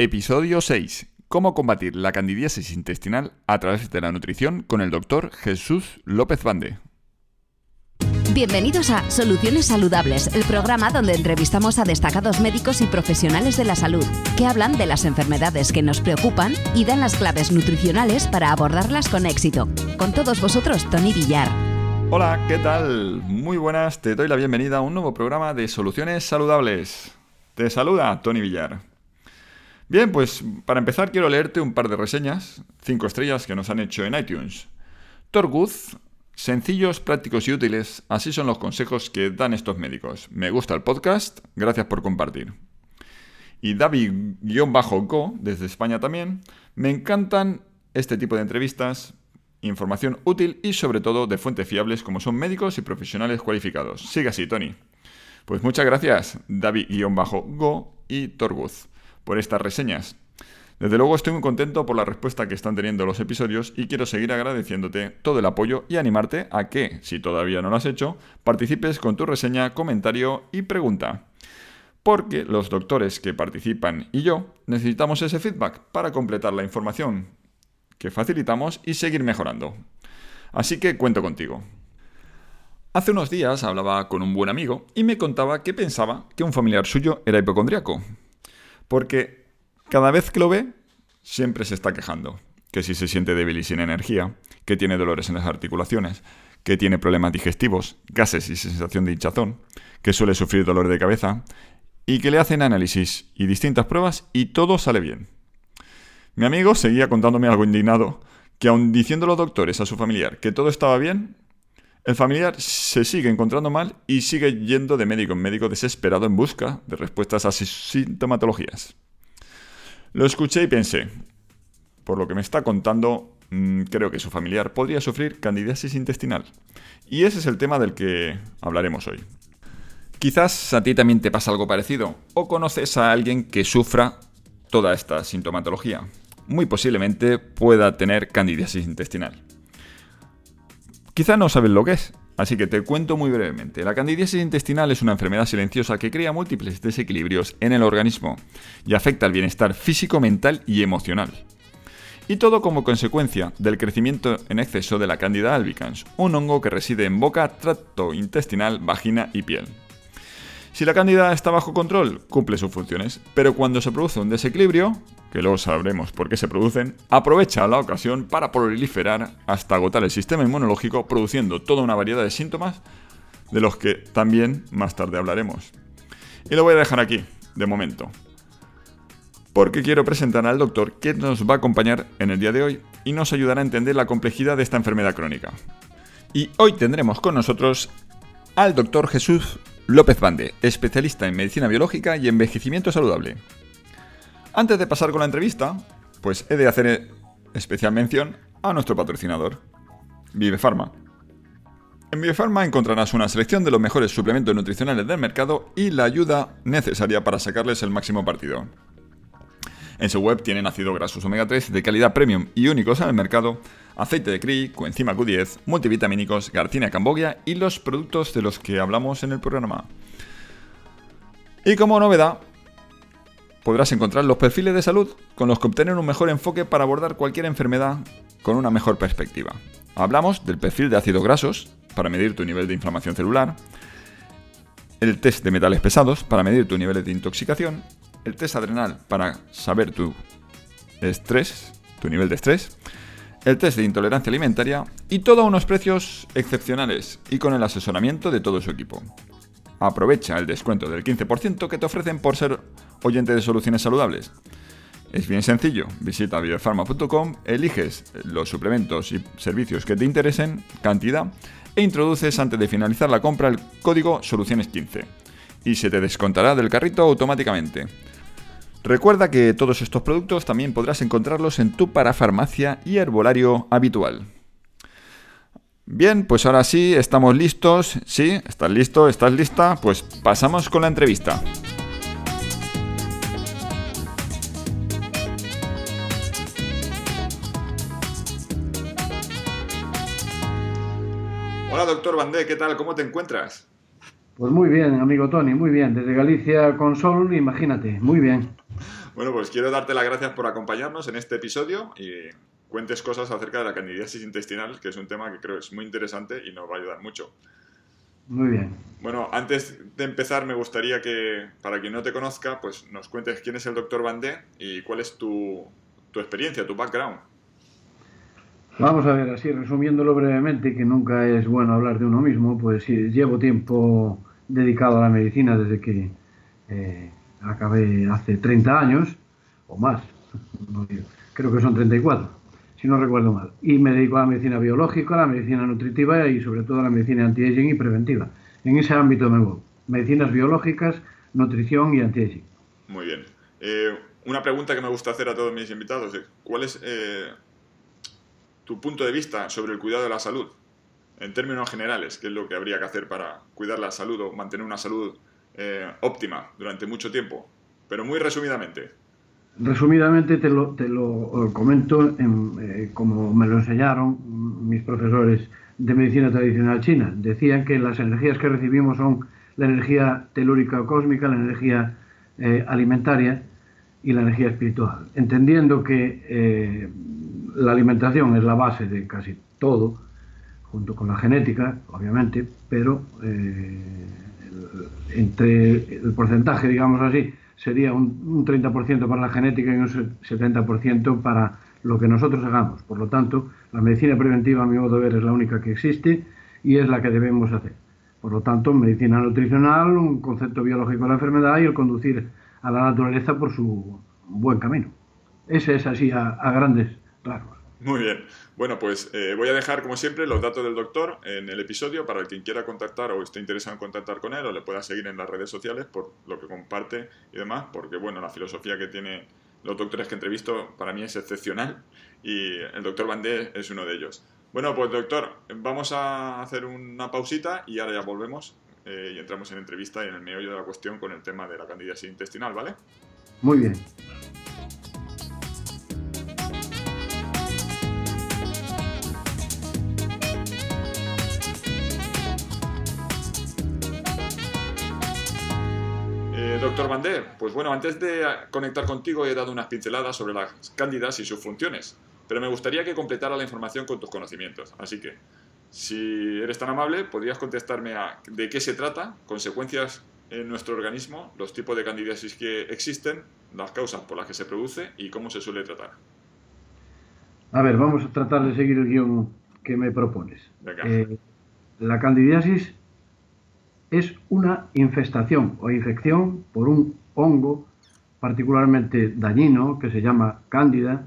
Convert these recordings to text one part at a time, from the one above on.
Episodio 6. Cómo combatir la candidiasis intestinal a través de la nutrición con el doctor Jesús López Bande. Bienvenidos a Soluciones Saludables, el programa donde entrevistamos a destacados médicos y profesionales de la salud que hablan de las enfermedades que nos preocupan y dan las claves nutricionales para abordarlas con éxito. Con todos vosotros, Tony Villar. Hola, ¿qué tal? Muy buenas, te doy la bienvenida a un nuevo programa de Soluciones Saludables. Te saluda Tony Villar. Bien, pues para empezar quiero leerte un par de reseñas, cinco estrellas que nos han hecho en iTunes. Torguz, sencillos, prácticos y útiles, así son los consejos que dan estos médicos. Me gusta el podcast, gracias por compartir. Y David-Go, desde España también, me encantan este tipo de entrevistas, información útil y sobre todo de fuentes fiables como son médicos y profesionales cualificados. Sigue así, Tony. Pues muchas gracias, David-Go y Torguz por estas reseñas. Desde luego estoy muy contento por la respuesta que están teniendo los episodios y quiero seguir agradeciéndote todo el apoyo y animarte a que, si todavía no lo has hecho, participes con tu reseña, comentario y pregunta. Porque los doctores que participan y yo necesitamos ese feedback para completar la información que facilitamos y seguir mejorando. Así que cuento contigo. Hace unos días hablaba con un buen amigo y me contaba que pensaba que un familiar suyo era hipocondriaco. Porque cada vez que lo ve, siempre se está quejando. Que si se siente débil y sin energía, que tiene dolores en las articulaciones, que tiene problemas digestivos, gases y sensación de hinchazón, que suele sufrir dolor de cabeza, y que le hacen análisis y distintas pruebas y todo sale bien. Mi amigo seguía contándome algo indignado, que aun diciendo los doctores a su familiar que todo estaba bien, el familiar se sigue encontrando mal y sigue yendo de médico en médico desesperado en busca de respuestas a sus sintomatologías. Lo escuché y pensé, por lo que me está contando, mm, creo que su familiar podría sufrir candidiasis intestinal. Y ese es el tema del que hablaremos hoy. Quizás a ti también te pasa algo parecido, o conoces a alguien que sufra toda esta sintomatología. Muy posiblemente pueda tener candidiasis intestinal. Quizá no sabes lo que es, así que te cuento muy brevemente. La candidiasis intestinal es una enfermedad silenciosa que crea múltiples desequilibrios en el organismo y afecta al bienestar físico, mental y emocional. Y todo como consecuencia del crecimiento en exceso de la Candida albicans, un hongo que reside en boca, tracto intestinal, vagina y piel. Si la cándida está bajo control, cumple sus funciones, pero cuando se produce un desequilibrio, que luego sabremos por qué se producen, aprovecha la ocasión para proliferar hasta agotar el sistema inmunológico, produciendo toda una variedad de síntomas de los que también más tarde hablaremos. Y lo voy a dejar aquí, de momento, porque quiero presentar al doctor que nos va a acompañar en el día de hoy y nos ayudará a entender la complejidad de esta enfermedad crónica. Y hoy tendremos con nosotros al doctor Jesús López Bande, especialista en medicina biológica y envejecimiento saludable. Antes de pasar con la entrevista, pues he de hacer especial mención a nuestro patrocinador, Vivefarma. En Vivefarma encontrarás una selección de los mejores suplementos nutricionales del mercado y la ayuda necesaria para sacarles el máximo partido. En su web tienen ácidos grasos omega 3 de calidad premium y únicos en el mercado, aceite de CRI, coenzima Q10, multivitamínicos, Garcinia Cambogia y los productos de los que hablamos en el programa. Y como novedad, podrás encontrar los perfiles de salud con los que obtener un mejor enfoque para abordar cualquier enfermedad con una mejor perspectiva. Hablamos del perfil de ácidos grasos para medir tu nivel de inflamación celular, el test de metales pesados para medir tu nivel de intoxicación el test adrenal para saber tu estrés, tu nivel de estrés, el test de intolerancia alimentaria y todo a unos precios excepcionales y con el asesoramiento de todo su equipo. Aprovecha el descuento del 15% que te ofrecen por ser oyente de soluciones saludables. Es bien sencillo, visita biofarma.com, eliges los suplementos y servicios que te interesen, cantidad, e introduces antes de finalizar la compra el código soluciones15 y se te descontará del carrito automáticamente. Recuerda que todos estos productos también podrás encontrarlos en tu parafarmacia y herbolario habitual. Bien, pues ahora sí, estamos listos. ¿Sí? ¿Estás listo? ¿Estás lista? Pues pasamos con la entrevista. Hola, doctor Bandé, ¿qué tal? ¿Cómo te encuentras? Pues muy bien, amigo Tony, muy bien. Desde Galicia con sol, imagínate, muy bien. Bueno, pues quiero darte las gracias por acompañarnos en este episodio y cuentes cosas acerca de la candidiasis intestinal, que es un tema que creo es muy interesante y nos va a ayudar mucho. Muy bien. Bueno, antes de empezar me gustaría que, para quien no te conozca, pues nos cuentes quién es el doctor Bandé y cuál es tu, tu experiencia, tu background. Vamos a ver, así resumiéndolo brevemente, que nunca es bueno hablar de uno mismo, pues llevo tiempo dedicado a la medicina desde que eh, acabé hace 30 años, o más, creo que son 34 si no recuerdo mal. Y me dedico a la medicina biológica, a la medicina nutritiva y sobre todo a la medicina anti-aging y preventiva. En ese ámbito me voy. Medicinas biológicas, nutrición y anti-aging. Muy bien. Eh, una pregunta que me gusta hacer a todos mis invitados es, ¿cuál es eh, tu punto de vista sobre el cuidado de la salud? En términos generales, ¿qué es lo que habría que hacer para cuidar la salud o mantener una salud eh, óptima durante mucho tiempo? Pero muy resumidamente. Resumidamente te lo, te lo comento eh, como me lo enseñaron mis profesores de medicina tradicional china. Decían que las energías que recibimos son la energía telúrica o cósmica, la energía eh, alimentaria y la energía espiritual. Entendiendo que eh, la alimentación es la base de casi todo, junto con la genética, obviamente, pero entre el porcentaje, digamos así, sería un, 30% para la genética y un 70% para lo que nosotros hagamos. Por lo tanto, la medicina preventiva, a mi modo de ver, es la única que existe y es la que debemos hacer. Por lo tanto, medicina nutricional, un concepto biológico de la enfermedad y el conducir a la naturaleza por su buen camino. Ese es así a grandes Muy bien. Bueno, pues eh, voy a dejar, como siempre, los datos del doctor en el episodio para el quien quiera contactar o esté interesado en contactar con él o le pueda seguir en las redes sociales por lo que comparte y demás, porque, bueno, la filosofía que tiene los doctores que entrevisto para mí es excepcional y el doctor Bandé es uno de ellos. Bueno, pues doctor, vamos a hacer una pausita y ahora ya volvemos eh, y entramos en entrevista y en el meollo de la cuestión con el tema de la candidiasis intestinal, ¿vale? Muy bien. Bandé, pues bueno, antes de conectar contigo he dado unas pinceladas sobre las cándidas y sus funciones, pero me gustaría que completara la información con tus conocimientos. Así que, si eres tan amable, podrías contestarme a de qué se trata, consecuencias en nuestro organismo, los tipos de candidiasis que existen, las causas por las que se produce y cómo se suele tratar. A ver, vamos a tratar de seguir el guion que me propones. Eh, la candidiasis es una infestación o infección por un hongo particularmente dañino que se llama cándida,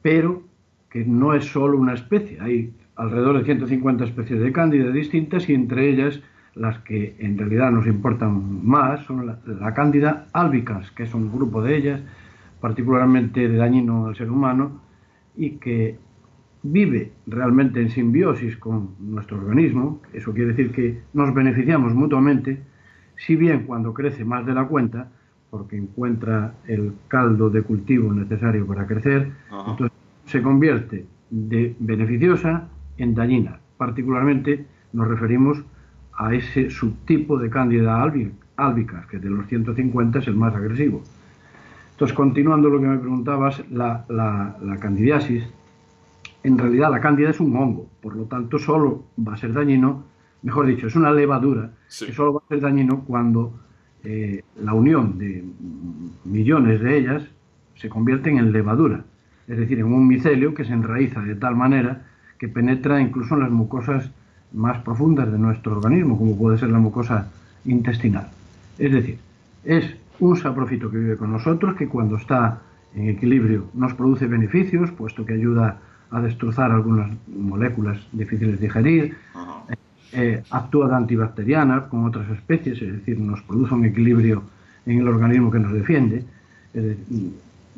pero que no es solo una especie. Hay alrededor de 150 especies de cándida distintas y entre ellas las que en realidad nos importan más son la, cándida albicans, que es un grupo de ellas particularmente dañino al ser humano y que vive realmente en simbiosis con nuestro organismo, eso quiere decir que nos beneficiamos mutuamente, si bien cuando crece más de la cuenta, porque encuentra el caldo de cultivo necesario para crecer, entonces se convierte de beneficiosa en dañina. Particularmente nos referimos a ese subtipo de Cándida albicans, que de los 150 es el más agresivo. Entonces, continuando lo que me preguntabas, la, la, la candidiasis en realidad la cándida es un hongo, por lo tanto solo va a ser dañino, mejor dicho, es una levadura que solo va a ser dañino cuando eh, la unión de millones de ellas se convierte en levadura, es decir, en un micelio que se enraiza de tal manera que penetra incluso en las mucosas más profundas de nuestro organismo, como puede ser la mucosa intestinal. Es decir, es un saprofito que vive con nosotros, que cuando está en equilibrio nos produce beneficios, puesto que ayuda a destrozar algunas moléculas difíciles de digerir, eh, actúa de antibacteriana con otras especies, es decir, nos produce un equilibrio en el organismo que nos defiende.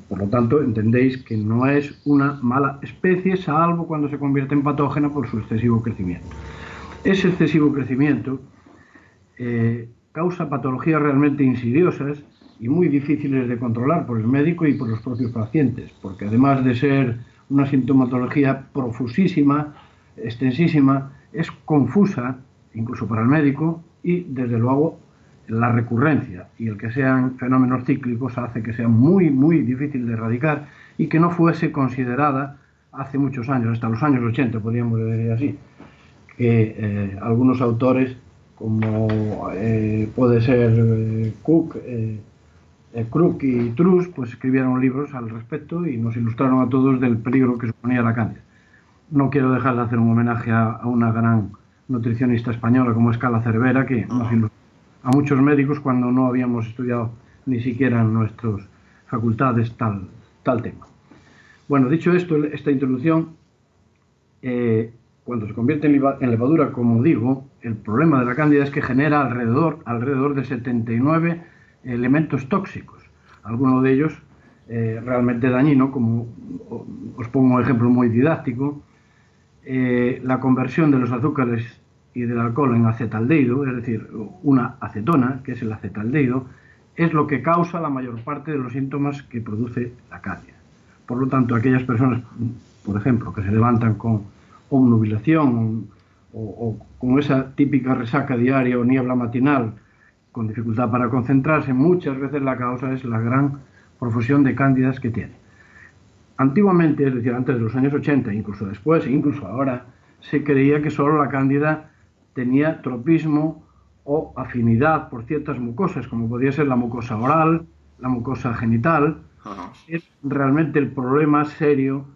por lo tanto, entendéis que no es una mala especie, salvo cuando se convierte en patógena por su excesivo crecimiento. Ese excesivo crecimiento eh, causa patologías realmente insidiosas y muy difíciles de controlar por el médico y por los propios pacientes, porque además de ser una sintomatología profusísima, extensísima, es confusa, incluso para el médico, y desde luego la recurrencia. Y el que sean fenómenos cíclicos hace que sea muy, muy difícil de erradicar y que no fuese considerada hace muchos años, hasta los años 80, podríamos decir así, que eh, algunos autores, como eh, puede ser eh, Cook, Crook y Truss, pues escribieron libros al respecto y nos ilustraron a todos del peligro que suponía la cándida. No quiero dejar de hacer un homenaje a, una gran nutricionista española como es Cala Cervera, que nos ilustró a muchos médicos cuando no habíamos estudiado ni siquiera en nuestras facultades tal, tal tema. Bueno, dicho esto, esta introducción, eh, cuando se convierte en levadura, como digo, el problema de la cándida es que genera alrededor, alrededor de 79 elementos tóxicos, algunos de ellos eh, realmente dañinos, como os pongo un ejemplo muy didáctico, eh, la conversión de los azúcares y del alcohol en acetaldehído, es decir, una acetona, que es el acetaldehído, es lo que causa la mayor parte de los síntomas que produce la cándida. Por lo tanto, aquellas personas, por ejemplo, que se levantan con obnubilación o, o con esa típica resaca diaria o niebla matinal, con dificultad para concentrarse, muchas veces la causa es la gran profusión de cándidas que tiene. Antiguamente, es decir, antes de los años 80, incluso después, incluso ahora, se creía que solo la cándida tenía tropismo o afinidad por ciertas mucosas, como podría ser la mucosa oral, la mucosa genital, es realmente el problema serio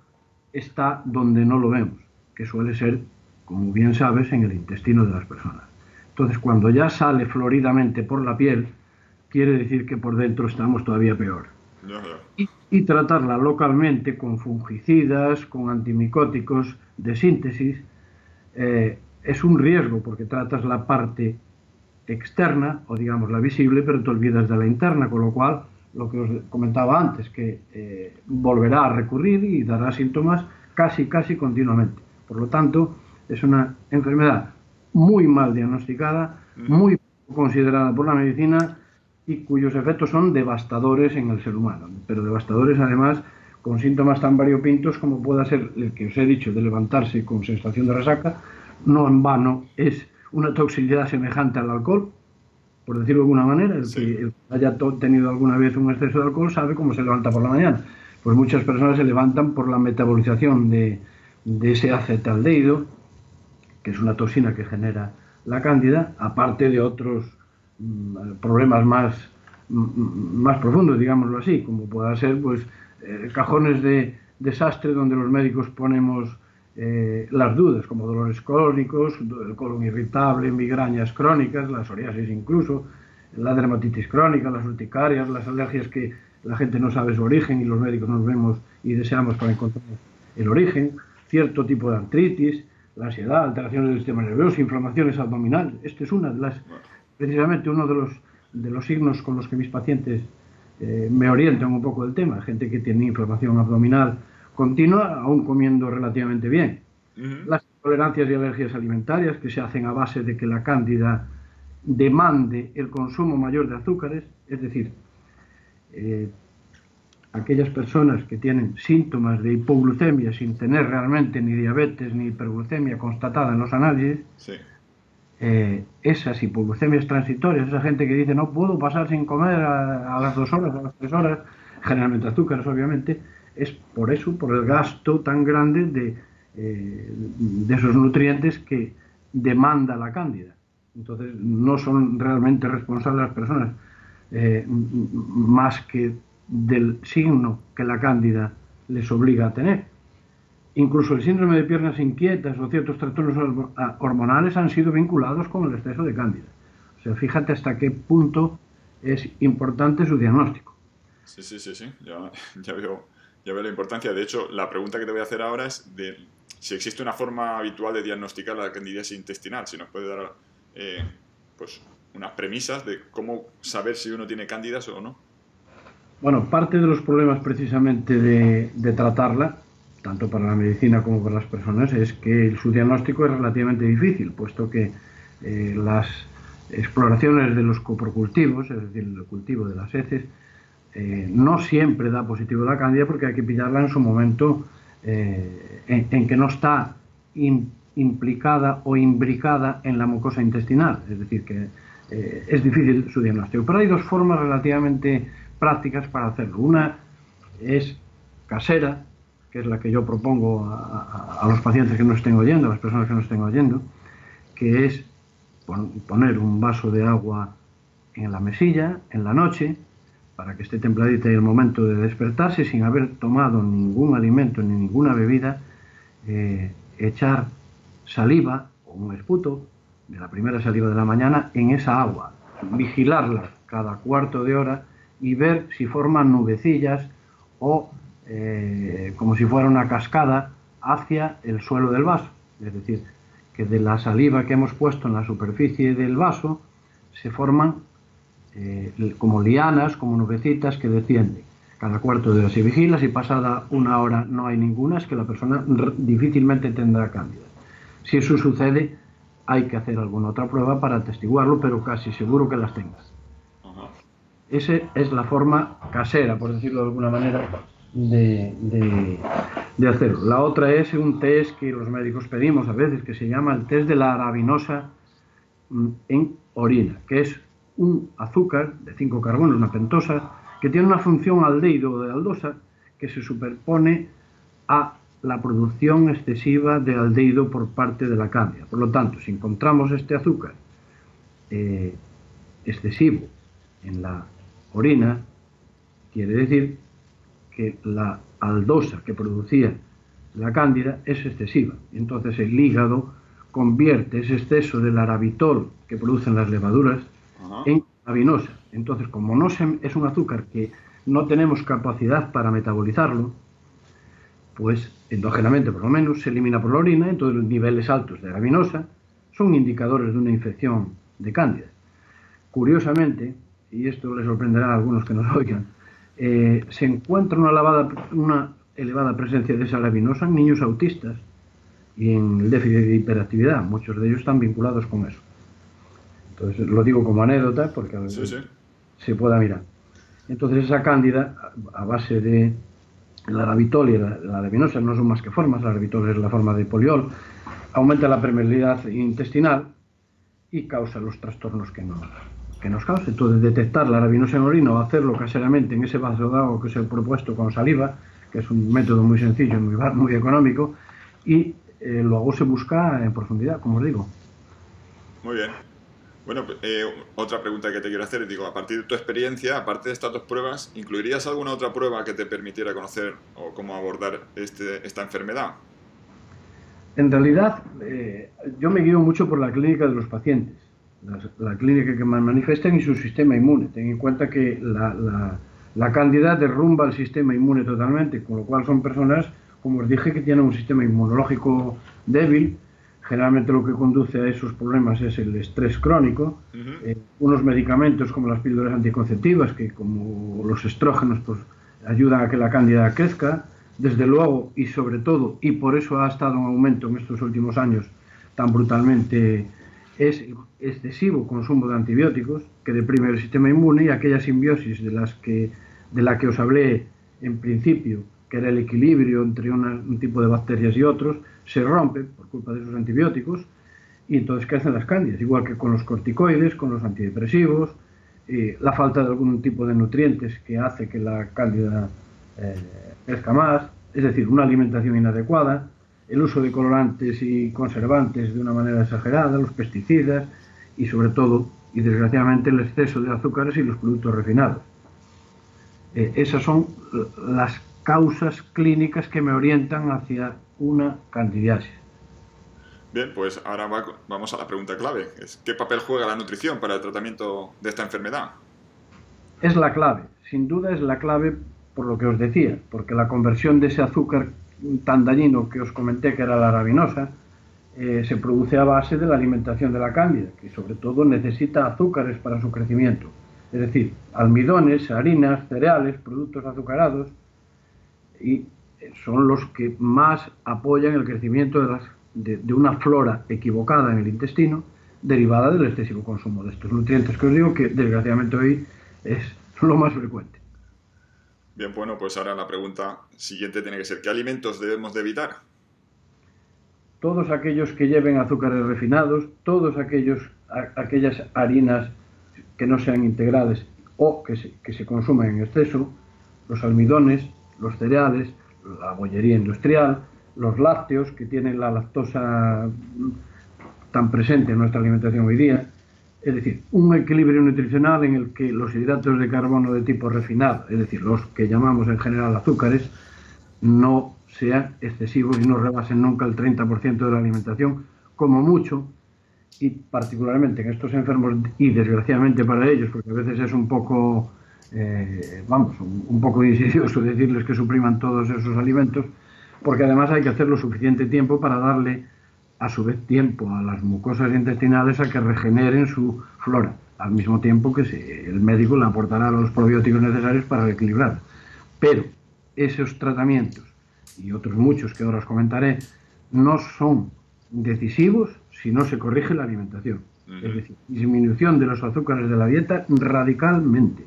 está donde no lo vemos, que suele ser, como bien sabes, en el intestino de las personas. Entonces, cuando ya sale floridamente por la piel, quiere decir que por dentro estamos todavía peor. Y, tratarla localmente con fungicidas, con antimicóticos de síntesis, eh, es un riesgo porque tratas la parte externa, o digamos la visible, pero te olvidas de la interna, con lo cual lo que os comentaba antes, que eh, volverá a recurrir y dará síntomas casi, casi continuamente. Por lo tanto, es una enfermedad muy mal diagnosticada, muy considerada por la medicina y cuyos efectos son devastadores en el ser humano, pero devastadores además con síntomas tan variopintos como pueda ser el que os he dicho de levantarse con sensación de resaca, no en vano es una toxicidad semejante al alcohol, por decirlo de alguna manera, el que haya tenido alguna vez un exceso de alcohol sabe cómo se levanta por la mañana. Pues muchas personas se levantan por la metabolización de, ese acetaldehído, es una toxina que genera la cándida, aparte de otros mm, problemas más, mm, más profundos, digámoslo así, como pueda ser pues eh, cajones de desastre donde los médicos ponemos eh, las dudas, como dolores crónicos, el colon irritable, migrañas crónicas, la psoriasis incluso, la dermatitis crónica, las urticarias, las alergias que la gente no sabe su origen y los médicos nos vemos y deseamos para encontrar el origen, cierto tipo de artritis, la ansiedad, alteraciones del sistema nervioso, inflamaciones abdominales. Este es una de las, precisamente uno de los, de los signos con los que mis pacientes eh, me orientan un poco del tema. Gente que tiene inflamación abdominal continua, aún comiendo relativamente bien. Las intolerancias y alergias alimentarias que se hacen a base de que la cándida demande el consumo mayor de azúcares, es decir, eh, aquellas personas que tienen síntomas de hipoglucemia sin tener realmente ni diabetes ni hiperglucemia constatada en los análisis, eh, esas hipoglucemias transitorias, esa gente que dice no puedo pasar sin comer a, a las dos horas, a las tres horas, generalmente azúcares obviamente, es por eso, por el gasto tan grande de, eh, de esos nutrientes que demanda la cándida. Entonces, no son realmente responsables las personas eh, más que del signo que la cándida les obliga a tener. Incluso el síndrome de piernas inquietas o ciertos trastornos hormonales han sido vinculados con el exceso de cándida. O sea, fíjate hasta qué punto es importante su diagnóstico. Sí, sí, sí, sí. Ya, ya veo ya veo la importancia. De hecho, la pregunta que te voy a hacer ahora es de si existe una forma habitual de diagnosticar la candidiasis intestinal. Si nos puede dar eh, pues unas premisas de cómo saber si uno tiene cándidas o no. Bueno, parte de los problemas precisamente de, tratarla, tanto para la medicina como para las personas, es que su diagnóstico es relativamente difícil, puesto que eh, las exploraciones de los coprocultivos, es decir, el cultivo de las heces, eh, no siempre da positivo la cándida porque hay que pillarla en su momento eh, en, que no está implicada o imbricada en la mucosa intestinal, es decir, que es difícil su diagnóstico. Pero hay dos formas relativamente prácticas para hacerlo. Una es casera, que es la que yo propongo a, los pacientes que nos estén oyendo, a las personas que nos estén oyendo, que es poner un vaso de agua en la mesilla en la noche para que esté templadita y el momento de despertarse sin haber tomado ningún alimento ni ninguna bebida, eh, echar saliva o un esputo de la primera saliva de la mañana en esa agua, vigilarla cada cuarto de hora y ver si forman nubecillas o eh, como si fuera una cascada hacia el suelo del vaso. Es decir, que de la saliva que hemos puesto en la superficie del vaso se forman eh, como lianas, como nubecitas que descienden. Cada cuarto de hora se vigila, si pasada una hora no hay ninguna, es que la persona difícilmente tendrá cándida. Si eso sucede, hay que hacer alguna otra prueba para atestiguarlo, pero casi seguro que las tengas. Esa es la forma casera, por decirlo de alguna manera, de, hacerlo. La otra es un test que los médicos pedimos a veces, que se llama el test de la arabinosa mm, en orina, que es un azúcar de 5 carbonos, una pentosa, que tiene una función aldehído o de aldosa que se superpone a la producción excesiva de aldehído por parte de la cándida. Por lo tanto, si encontramos este azúcar eh, excesivo en la orina, quiere decir que la aldosa que producía la cándida es excesiva. Entonces el hígado convierte ese exceso del arabitol que producen las levaduras en avinosa. Entonces, como no es un azúcar que no tenemos capacidad para metabolizarlo, pues endógenamente por lo menos se elimina por la orina, entonces los niveles altos de arabinosa son indicadores de una infección de cándida. Curiosamente, y esto les sorprenderá a algunos que nos oigan, eh, se encuentra una, una elevada presencia de esa arabinosa en niños autistas y en el déficit de hiperactividad. Muchos de ellos están vinculados con eso. Entonces lo digo como anécdota porque a se pueda mirar. Entonces esa cándida, a base de la arabitol y la, la no son más que formas, la arabitol es la forma de poliol, aumenta la permeabilidad intestinal y causa los trastornos que nos, que nos causa. Entonces, detectar la arabinosa en orina o hacerlo caseramente en ese vaso de agua que se ha propuesto con saliva, que es un método muy sencillo, muy, muy económico, y eh, luego se busca en profundidad, como os digo. Muy bien. Bueno, eh, otra pregunta que te quiero hacer, digo, a partir de tu experiencia, aparte de estas dos pruebas, ¿incluirías alguna otra prueba que te permitiera conocer o cómo abordar este, esta enfermedad? En realidad, eh, yo me guío mucho por la clínica de los pacientes, la, clínica que más manifiestan y su sistema inmune. Ten en cuenta que la, la, la cándida derrumba el sistema inmune totalmente, con lo cual son personas, como os dije, que tienen un sistema inmunológico débil, Generalmente lo que conduce a esos problemas es el estrés crónico, eh, unos medicamentos como las píldoras anticonceptivas, que como los estrógenos pues, ayudan a que la cándida crezca, desde luego y sobre todo, y por eso ha estado en aumento en estos últimos años tan brutalmente, es excesivo consumo de antibióticos que deprime el sistema inmune y aquella simbiosis de, las que, de la que os hablé en principio, que era el equilibrio entre un tipo de bacterias y otros, se rompe por culpa de esos antibióticos y entonces crecen las cándidas, igual que con los corticoides, con los antidepresivos, la falta de algún tipo de nutrientes que hace que la cándida eh, crezca más, es decir, una alimentación inadecuada, el uso de colorantes y conservantes de una manera exagerada, los pesticidas y sobre todo, y desgraciadamente, el exceso de azúcares y los productos refinados. Eh, esas son las causas clínicas que me orientan hacia una candidiasis. Bien, pues ahora vamos a la pregunta clave. ¿Qué papel juega la nutrición para el tratamiento de esta enfermedad? Es la clave, sin duda es la clave por lo que os decía, porque la conversión de ese azúcar tan dañino que os comenté que era la arabinosa, eh, se produce a base de la alimentación de la cándida, que sobre todo necesita azúcares para su crecimiento. Es decir, almidones, harinas, cereales, productos azucarados, y son los que más apoyan el crecimiento de, de, una flora equivocada en el intestino derivada del excesivo consumo de estos nutrientes que os digo que desgraciadamente hoy es lo más frecuente. Bien, bueno, pues ahora la pregunta siguiente tiene que ser, ¿qué alimentos debemos de evitar? Todos aquellos que lleven azúcares refinados, todos aquellos, aquellas harinas que no sean integrales o que se, que se consuman en exceso, los almidones, los cereales, la bollería industrial, los lácteos, que tienen la lactosa tan presente en nuestra alimentación hoy día. Es decir, un equilibrio nutricional en el que los hidratos de carbono de tipo refinado, es decir, los que llamamos en general azúcares, no sean excesivos y no rebasen nunca el 30% de la alimentación, como mucho, y particularmente en estos enfermos, y desgraciadamente para ellos, porque a veces es un poco, eh, vamos, un, poco insidioso decirles que supriman todos esos alimentos, porque además hay que hacerlo suficiente tiempo para darle a su vez tiempo a las mucosas intestinales a que regeneren su flora, al mismo tiempo que el médico le aportará los probióticos necesarios para reequilibrar. Pero esos tratamientos y otros muchos que ahora os comentaré no son decisivos si no se corrige la alimentación. Es decir, disminución de los azúcares de la dieta radicalmente.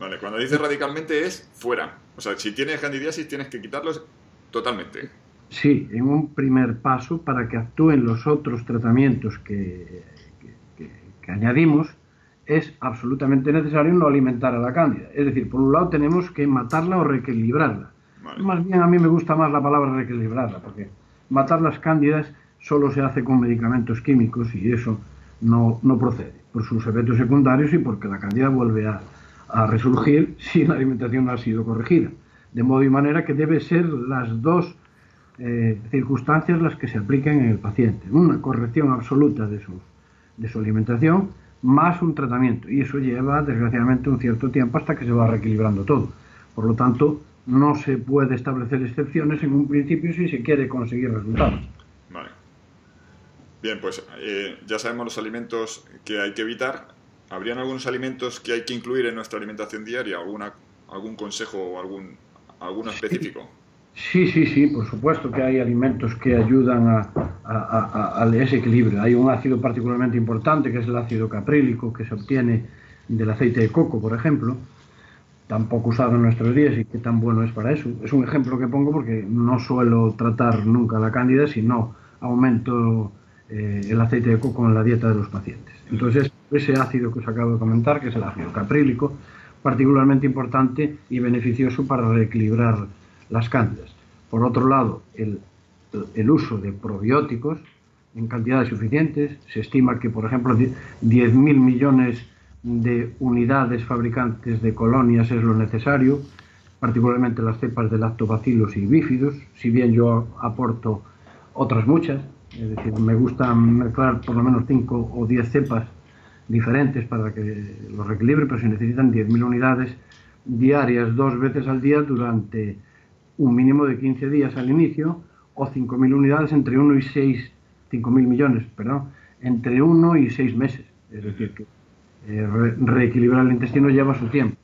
Vale, cuando dice radicalmente es fuera. O sea, si tienes candidiasis tienes que quitarlos totalmente. Sí, en un primer paso para que actúen los otros tratamientos que, que, añadimos, es absolutamente necesario no alimentar a la cándida. Es decir, por un lado tenemos que matarla o reequilibrarla. Más bien a mí me gusta más la palabra reequilibrarla, porque matar las cándidas solo se hace con medicamentos químicos y eso no, no procede, por sus efectos secundarios y porque la cándida vuelve a, a resurgir si la alimentación no ha sido corregida. De modo y manera que debe ser las dos eh, circunstancias las que se apliquen en el paciente. Una corrección absoluta de su, de su alimentación más un tratamiento. Y eso lleva, desgraciadamente, un cierto tiempo hasta que se va reequilibrando todo. Por lo tanto, no se puede establecer excepciones en un principio si se quiere conseguir resultados. Vale. Bien, pues eh, ya sabemos los alimentos que hay que evitar. ¿Habrían algunos alimentos que hay que incluir en nuestra alimentación diaria? ¿Alguna, ¿Algún consejo o algún, alguno específico? Sí, sí, sí, por supuesto que hay alimentos que ayudan a, ese equilibrio. Hay un ácido particularmente importante que es el ácido caprílico que se obtiene del aceite de coco, por ejemplo, tan poco usado en nuestros días y que tan bueno es para eso. Es un ejemplo que pongo porque no suelo tratar nunca la cándida, sino aumento eh, el aceite de coco en la dieta de los pacientes. Entonces, ese ácido que os acabo de comentar, que es el ácido caprílico, particularmente importante y beneficioso para reequilibrar las cándidas. Por otro lado, el, el uso de probióticos en cantidades suficientes. Se estima que, por ejemplo, 10.000 millones de unidades fabricantes de colonias es lo necesario, particularmente las cepas de lactobacilos y bífidos, si bien yo aporto otras muchas, es decir, me gusta mezclar por lo menos 5 o 10 cepas diferentes para que los reequilibre, pero se necesitan 10.000 unidades diarias dos veces al día durante un mínimo de 15 días al inicio o 5.000 unidades entre 1 y 6, 5.000 millones, perdón, entre 1 y 6 meses. Es decir, que eh, reequilibrar el intestino lleva su tiempo.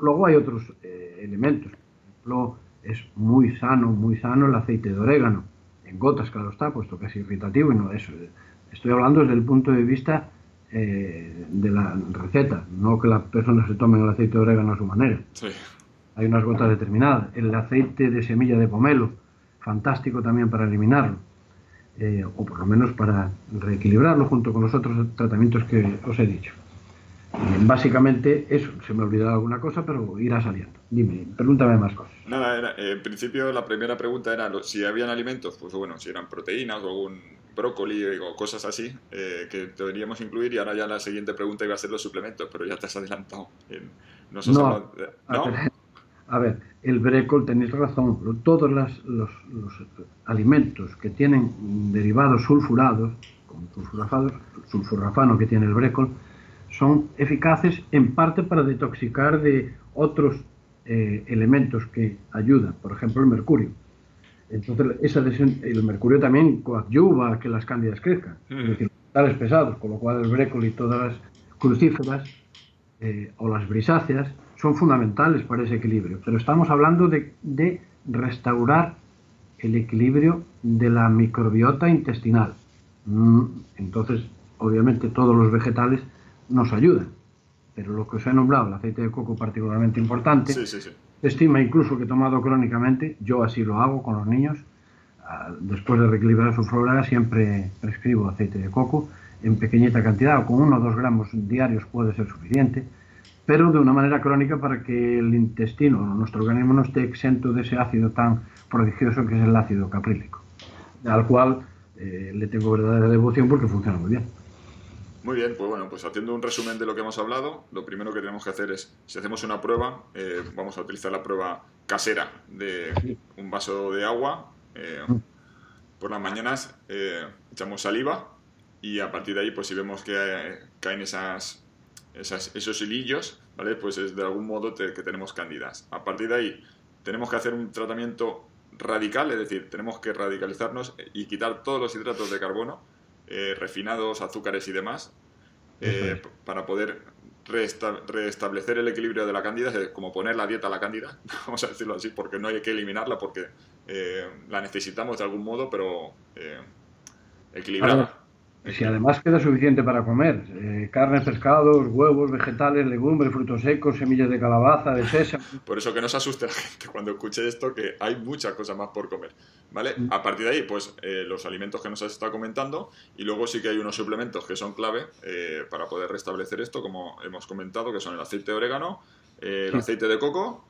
Luego hay otros eh, elementos. Por ejemplo, es muy sano, muy sano el aceite de orégano. En gotas, claro está, puesto que es irritativo y no eso. Estoy hablando desde el punto de vista eh, de la receta, no que la persona se tome el aceite de orégano a su manera. Sí hay unas gotas determinadas. El aceite de semilla de pomelo, fantástico también para eliminarlo, eh, o por lo menos para reequilibrarlo junto con los otros tratamientos que os he dicho. básicamente eso, se me olvidado alguna cosa, pero irá saliendo. Dime, pregúntame más cosas. Nada, en principio la primera pregunta era si habían alimentos, pues bueno, si eran proteínas o algún brócoli o cosas así eh, que deberíamos incluir y ahora ya la siguiente pregunta iba a ser los suplementos, pero ya te has adelantado. no, ¿no? A ver, el brécol, tenéis razón, todos los, alimentos que tienen derivados sulfurados, como sulfurafano que tiene el brécol, son eficaces en parte para detoxicar de otros eh, elementos que ayudan, por ejemplo el mercurio. Entonces, esa el mercurio también coadyuva a que las cándidas crezcan, es mm. decir, metales pesados, con lo cual el brécol y todas las crucíferas eh, o las brisáceas son fundamentales para ese equilibrio, pero estamos hablando de, restaurar el equilibrio de la microbiota intestinal. Mm, entonces, obviamente, todos los vegetales nos ayudan, pero lo que os he nombrado, el aceite de coco particularmente importante, estima incluso que tomado crónicamente, yo así lo hago con los niños, ah, después de reequilibrar su flora siempre prescribo aceite de coco, en pequeñita cantidad, o con uno o dos gramos diarios puede ser suficiente, pero de una manera crónica para que el intestino, nuestro organismo, no esté exento de ese ácido tan prodigioso que es el ácido caprílico, al cual eh, le tengo verdadera devoción porque funciona muy bien. Muy bien, pues bueno, pues haciendo un resumen de lo que hemos hablado, lo primero que tenemos que hacer es, si hacemos una prueba, eh, vamos a utilizar la prueba casera de un vaso de agua. Eh, por las mañanas echamos saliva y a partir de ahí, pues si vemos que caen esas, esos hilillos, ¿vale? Pues es de algún modo que tenemos cándidas. A partir de ahí, tenemos que hacer un tratamiento radical, es decir, tenemos que radicalizarnos y quitar todos los hidratos de carbono, eh, refinados, azúcares y demás, eh, para poder restablecer el equilibrio de la cándida, es como poner la dieta a la cándida, vamos a decirlo así, porque no hay que eliminarla, porque eh, la necesitamos de algún modo, pero equilibrada. Si además queda suficiente para comer, eh, carne, pescados, huevos, vegetales, legumbres, frutos secos, semillas de calabaza, de sésamo. Por eso que no se asuste la gente cuando escuche esto, que hay muchas cosas más por comer. ¿Vale? Mm. A partir de ahí, pues eh, los alimentos que nos has estado comentando, y luego sí que hay unos suplementos que son clave eh, para poder restablecer esto, como hemos comentado, que son el aceite de orégano, el aceite de coco,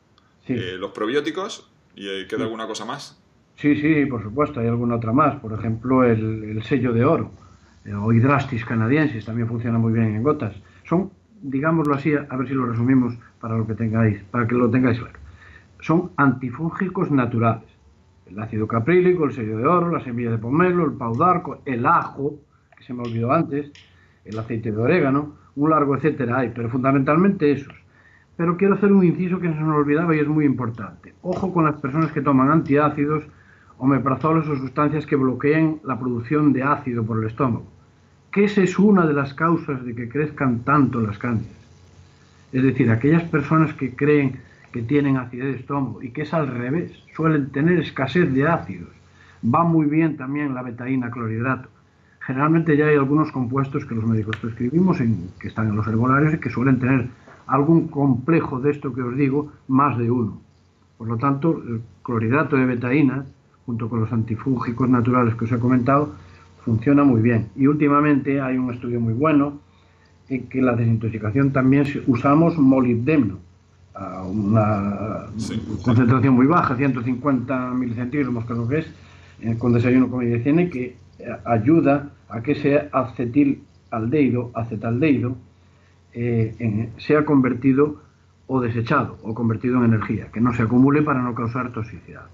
los probióticos, y ¿queda alguna cosa más? Sí, sí, por supuesto, hay alguna otra más. Por ejemplo, el sello de oro eh, o hidrastis canadienses, también funciona muy bien en gotas. Son, digámoslo así, a ver si lo resumimos para lo que tengáis, para que lo tengáis claro. Son antifúngicos naturales. El ácido caprílico, el sello de oro, la semilla de pomelo, el pau d'arco, el ajo, que se me olvidó antes, el aceite de orégano, un largo etcétera hay, pero fundamentalmente esos. Pero quiero hacer un inciso que se nos olvidaba y es muy importante. Ojo con las personas que toman antiácidos, omeprazoles o sustancias que bloqueen la producción de ácido por el estómago que esa es una de las causas de que crezcan tanto las cánceres. Es decir, aquellas personas que creen que tienen acidez de estómago y que es al revés, suelen tener escasez de ácidos. Va muy bien también la betaína clorhidrato. Generalmente ya hay algunos compuestos que los médicos prescribimos, que están en los herbolarios y que suelen tener algún complejo de esto que os digo, más de uno. Por lo tanto, el clorhidrato de betaína, junto con los antifúngicos naturales que os he comentado, funciona muy bien. Y últimamente hay un estudio muy bueno en que la desintoxicación también usamos molibdeno a una concentración muy baja, 150 milicentímetros creo que es, eh, con desayuno, comida y cena, que eh, ayuda a que ese acetilaldehído, acetaldehído, eh, sea convertido o desechado o convertido en energía, que no se acumule para no causar toxicidad.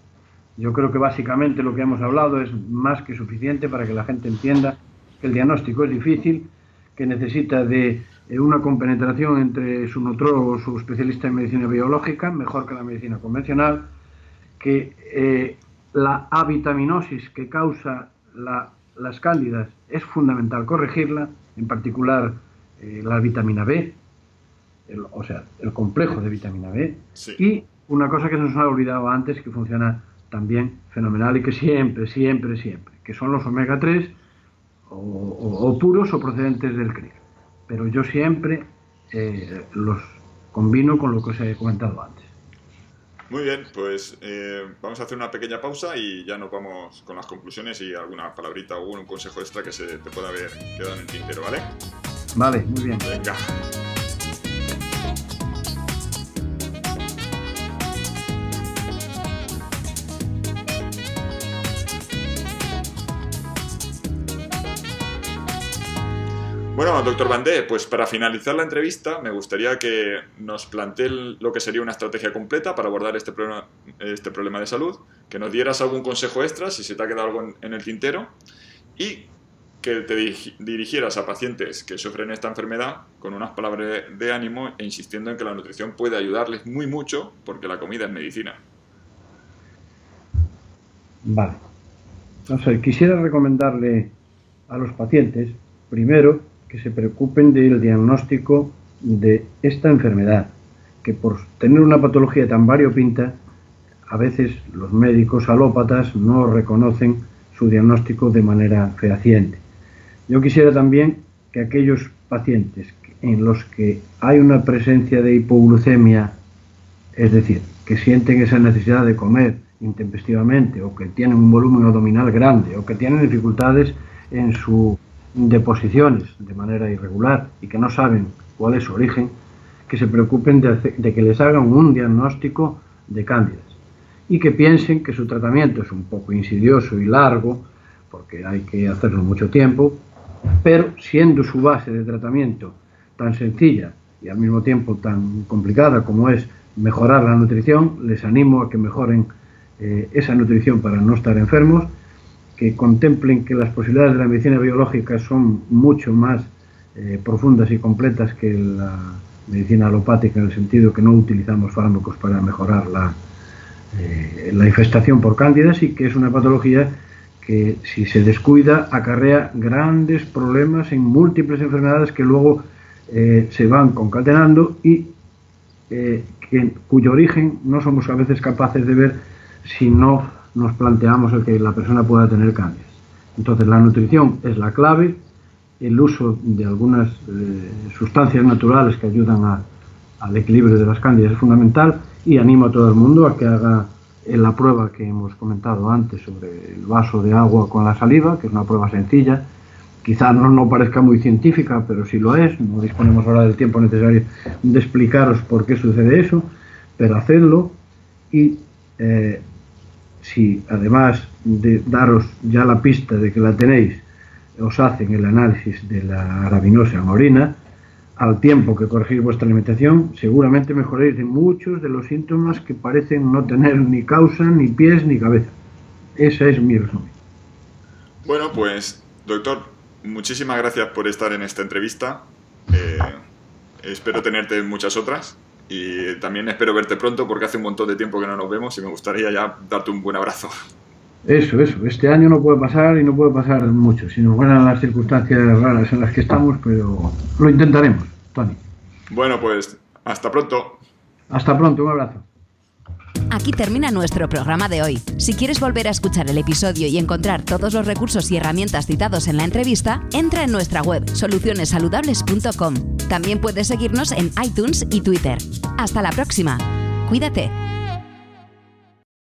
Yo creo que básicamente lo que hemos hablado es más que suficiente para que la gente entienda que el diagnóstico es difícil, que necesita de eh, una compenetración entre su nutrólogo o su especialista en medicina biológica, mejor que la medicina convencional, que eh, la avitaminosis que causa las cándidas es fundamental corregirla, en particular eh, la vitamina B, o sea, el complejo de vitamina B, y una cosa que se nos ha olvidado antes que funciona también fenomenal y que siempre, siempre, siempre, que son los omega 3 o, puros o procedentes del krill. Pero yo siempre eh, los combino con lo que os he comentado antes. Muy bien, pues eh, vamos a hacer una pequeña pausa y ya nos vamos con las conclusiones y alguna palabrita o un consejo extra que se te pueda haber quedado en el tintero, ¿vale? Vale, muy bien. Venga. Bueno, doctor Bandé, pues para finalizar la entrevista me gustaría que nos plantee lo que sería una estrategia completa para abordar este problema, este problema de salud, que nos dieras algún consejo extra si se te ha quedado algo en, el tintero y que te dirigieras a pacientes que sufren esta enfermedad con unas palabras de ánimo e insistiendo en que la nutrición puede ayudarles muy mucho porque la comida es medicina. Vale. Quisiera recomendarle a los pacientes, primero, que se preocupen del diagnóstico de esta enfermedad, que por tener una patología tan variopinta, a veces los médicos alópatas no reconocen su diagnóstico de manera fehaciente. Yo quisiera también que aquellos pacientes en los que hay una presencia de hipoglucemia, es decir, que sienten esa necesidad de comer intempestivamente o que tienen un volumen abdominal grande o que tienen dificultades en su deposiciones de manera irregular y que no saben cuál es su origen, que se preocupen de, que les hagan un diagnóstico de cándidas y que piensen que su tratamiento es un poco insidioso y largo, porque hay que hacerlo mucho tiempo, pero siendo su base de tratamiento tan sencilla y al mismo tiempo tan complicada como es mejorar la nutrición, les animo a que mejoren eh, esa nutrición para no estar enfermos, que contemplen que las posibilidades de la medicina biológica son mucho más eh, profundas y completas que la medicina alopática en el sentido que no utilizamos fármacos para mejorar la, eh, la infestación por cándidas y que es una patología que si se descuida acarrea grandes problemas en múltiples enfermedades que luego se van concatenando y cuyo origen no somos a veces capaces de ver si no nos planteamos el que la persona pueda tener cambios. Entonces la nutrición es la clave, el uso de algunas eh, sustancias naturales que ayudan al equilibrio de las cándidas es fundamental y animo a todo el mundo a que haga la prueba que hemos comentado antes sobre el vaso de agua con la saliva, que es una prueba sencilla, quizá no, no parezca muy científica, pero sí lo es, no disponemos ahora del tiempo necesario de explicaros por qué sucede eso, pero hacedlo y eh, si además de daros ya la pista de que la tenéis, os hacen el análisis de la arabinosa en orina, al tiempo que corregís vuestra alimentación, seguramente mejoréis de muchos de los síntomas que parecen no tener ni causa, ni pies, ni cabeza. Ese es mi resumen. Bueno, pues, doctor, muchísimas gracias por estar en esta entrevista. Eh, espero tenerte en muchas otras. Y también espero verte pronto porque hace un montón de tiempo que no nos vemos y me gustaría ya darte un buen abrazo. Eso, eso. Este año no puede pasar y no puede pasar mucho, si no fueran las circunstancias raras en las que estamos, pero lo intentaremos, Tony. Bueno, pues hasta pronto. Hasta pronto, un abrazo. Aquí termina nuestro programa de hoy. Si quieres volver a escuchar el episodio y encontrar todos los recursos y herramientas citados en la entrevista, entra en nuestra web solucionesaludables.com. También puedes seguirnos en iTunes y Twitter. Hasta la próxima. Cuídate.